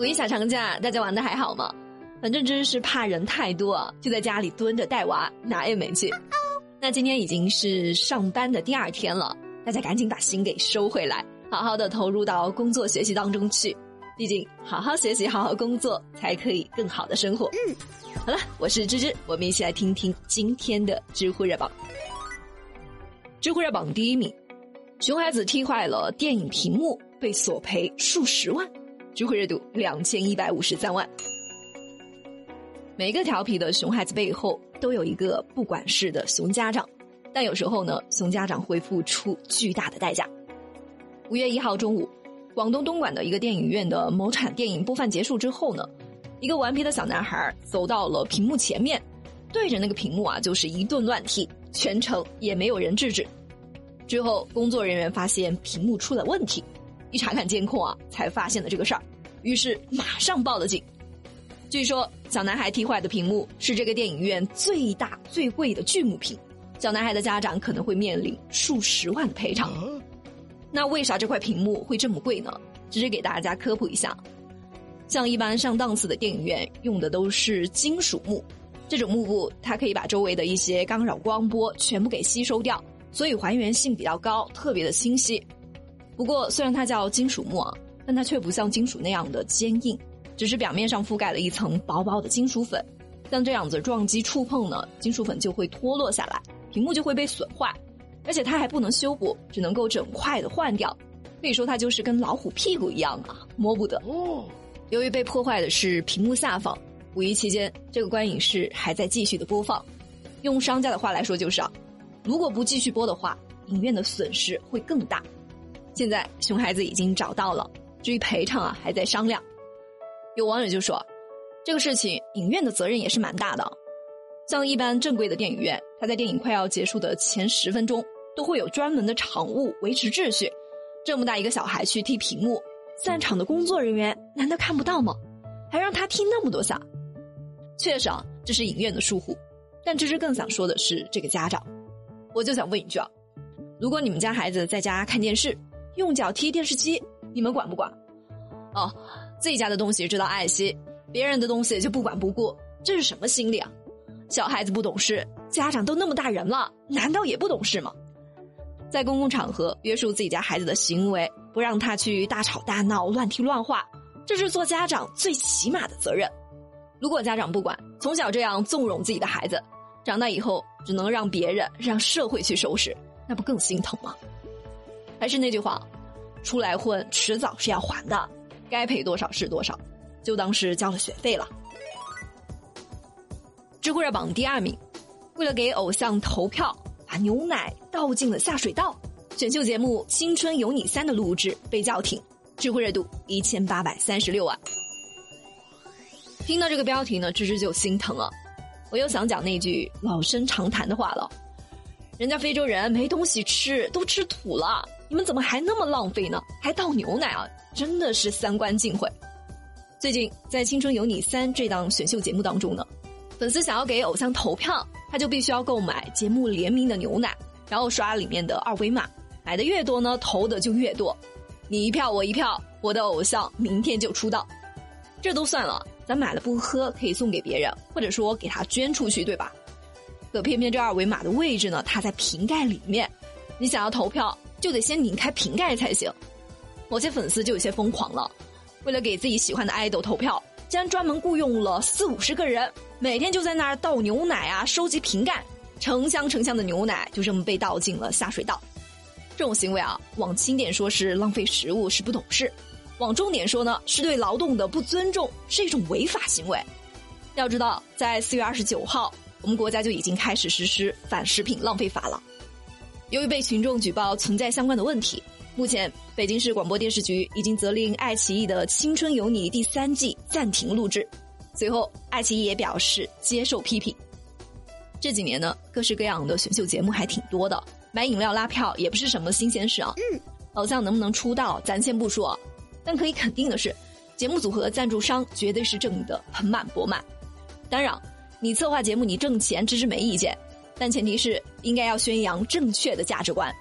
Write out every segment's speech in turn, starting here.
五一小长假，大家玩的还好吗？反正真是怕人太多，就在家里蹲着带娃，哪也没去。那今天已经是上班的第二天了，大家赶紧把心给收回来，好好的投入到工作学习当中去。毕竟，好好学习，好好工作，才可以更好的生活。嗯，好了，我是芝芝，我们一起来听听今天的知乎热榜。知乎热榜第一名，熊孩子踢坏了电影屏幕，被索赔数十万。知乎热度两千一百五十三万。每个调皮的熊孩子背后都有一个不管事的熊家长，但有时候呢，熊家长会付出巨大的代价。五月一号中午，广东东莞的一个电影院的某场电影播放结束之后呢，一个顽皮的小男孩走到了屏幕前面，对着那个屏幕啊就是一顿乱踢，全程也没有人制止。之后工作人员发现屏幕出了问题，一查看监控啊，才发现了这个事儿，于是马上报了警。据说小男孩踢坏的屏幕是这个电影院最大最贵的巨幕屏，小男孩的家长可能会面临数十万的赔偿。那为啥这块屏幕会这么贵呢？只是给大家科普一下，像一般上档次的电影院用的都是金属幕，这种幕布它可以把周围的一些干扰光波全部给吸收掉，所以还原性比较高，特别的清晰。不过虽然它叫金属木啊，但它却不像金属那样的坚硬。只是表面上覆盖了一层薄薄的金属粉，像这样子撞击触碰呢，金属粉就会脱落下来，屏幕就会被损坏，而且它还不能修补，只能够整块的换掉，可以说它就是跟老虎屁股一样啊，摸不得。哦，由于被破坏的是屏幕下方，五一期间这个观影室还在继续的播放，用商家的话来说就是啊，如果不继续播的话，影院的损失会更大。现在熊孩子已经找到了，至于赔偿啊，还在商量。有网友就说，这个事情影院的责任也是蛮大的。像一般正规的电影院，它在电影快要结束的前十分钟，都会有专门的场务维持秩序。这么大一个小孩去踢屏幕，散场的工作人员难道看不到吗？还让他踢那么多下？确实啊，这是影院的疏忽。但芝芝更想说的是，这个家长，我就想问一句啊：如果你们家孩子在家看电视，用脚踢电视机，你们管不管？哦。自己家的东西知道爱惜，别人的东西就不管不顾，这是什么心理啊？小孩子不懂事，家长都那么大人了，难道也不懂事吗？在公共场合约束自己家孩子的行为，不让他去大吵大闹、乱踢乱画，这是做家长最起码的责任。如果家长不管，从小这样纵容自己的孩子，长大以后只能让别人、让社会去收拾，那不更心疼吗？还是那句话，出来混，迟早是要还的。该赔多少是多少，就当是交了学费了。知乎热榜第二名，为了给偶像投票，把牛奶倒进了下水道。选秀节目《青春有你三》的录制被叫停，知乎热度一千八百三十六万。听到这个标题呢，芝芝就心疼了。我又想讲那句老生常谈的话了：人家非洲人没东西吃，都吃土了，你们怎么还那么浪费呢？还倒牛奶啊？真的是三观尽毁。最近在《青春有你三》这档选秀节目当中呢，粉丝想要给偶像投票，他就必须要购买节目联名的牛奶，然后刷里面的二维码，买的越多呢，投的就越多。你一票我一票，我的偶像明天就出道。这都算了，咱买了不喝可以送给别人，或者说给他捐出去，对吧？可偏偏这二维码的位置呢，它在瓶盖里面，你想要投票就得先拧开瓶盖才行。某些粉丝就有些疯狂了，为了给自己喜欢的爱豆投票，竟然专门雇佣了四五十个人，每天就在那儿倒牛奶啊，收集瓶盖，成箱成箱的牛奶就这么被倒进了下水道。这种行为啊，往轻点说是浪费食物，是不懂事；往重点说呢，是对劳动的不尊重，是一种违法行为。要知道，在四月二十九号，我们国家就已经开始实施反食品浪费法了。由于被群众举报存在相关的问题。目前，北京市广播电视局已经责令爱奇艺的《青春有你》第三季暂停录制。随后，爱奇艺也表示接受批评。这几年呢，各式各样的选秀节目还挺多的，买饮料拉票也不是什么新鲜事啊。嗯，偶像能不能出道，咱先不说，但可以肯定的是，节目组合赞助商绝对是挣得盆满钵满。当然，你策划节目，你挣钱，这是没意见，但前提是应该要宣扬正确的价值观。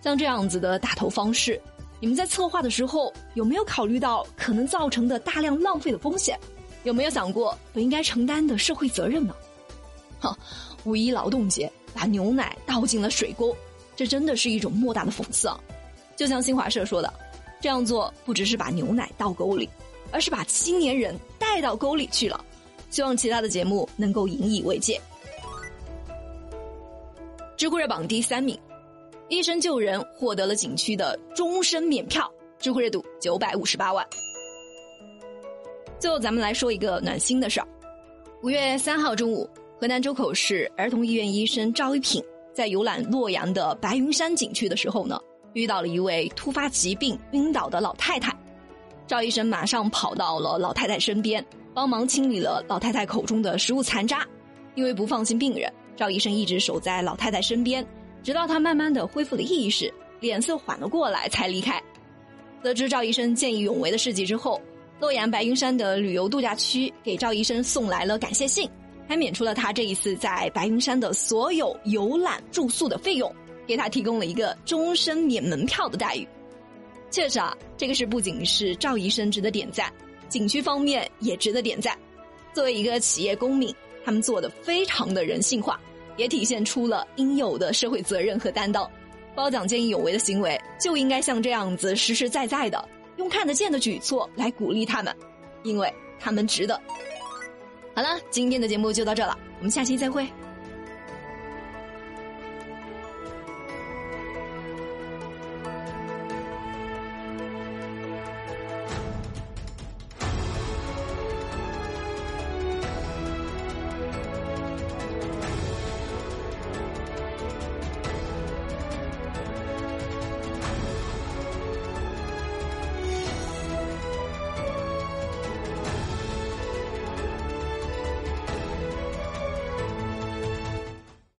像这样子的打头方式，你们在策划的时候有没有考虑到可能造成的大量浪费的风险？有没有想过本应该承担的社会责任呢？哈，五一劳动节把牛奶倒进了水沟，这真的是一种莫大的讽刺啊！就像新华社说的，这样做不只是把牛奶倒沟里，而是把青年人带到沟里去了。希望其他的节目能够引以为戒。知乎热榜第三名，医生救人获得了景区的终身免票，知乎热度九百五十八万。最后，咱们来说一个暖心的事儿。五月三号中午，河南周口市儿童医院医生赵一品在游览洛阳的白云山景区的时候呢，遇到了一位突发疾病晕倒的老太太。赵医生马上跑到了老太太身边，帮忙清理了老太太口中的食物残渣。因为不放心病人，赵医生一直守在老太太身边，直到她慢慢的恢复了意识，脸色缓了过来才离开。得知赵医生见义勇为的事迹之后。洛阳白云山的旅游度假区给赵医生送来了感谢信，还免除了他这一次在白云山的所有游览住宿的费用，给他提供了一个终身免门票的待遇。确实啊，这个事不仅是赵医生值得点赞，景区方面也值得点赞。作为一个企业公民，他们做的非常的人性化，也体现出了应有的社会责任和担当。褒奖见义勇为的行为就应该像这样子实实在在的。用看得见的举措来鼓励他们，因为他们值得。好了，今天的节目就到这了，我们下期再会。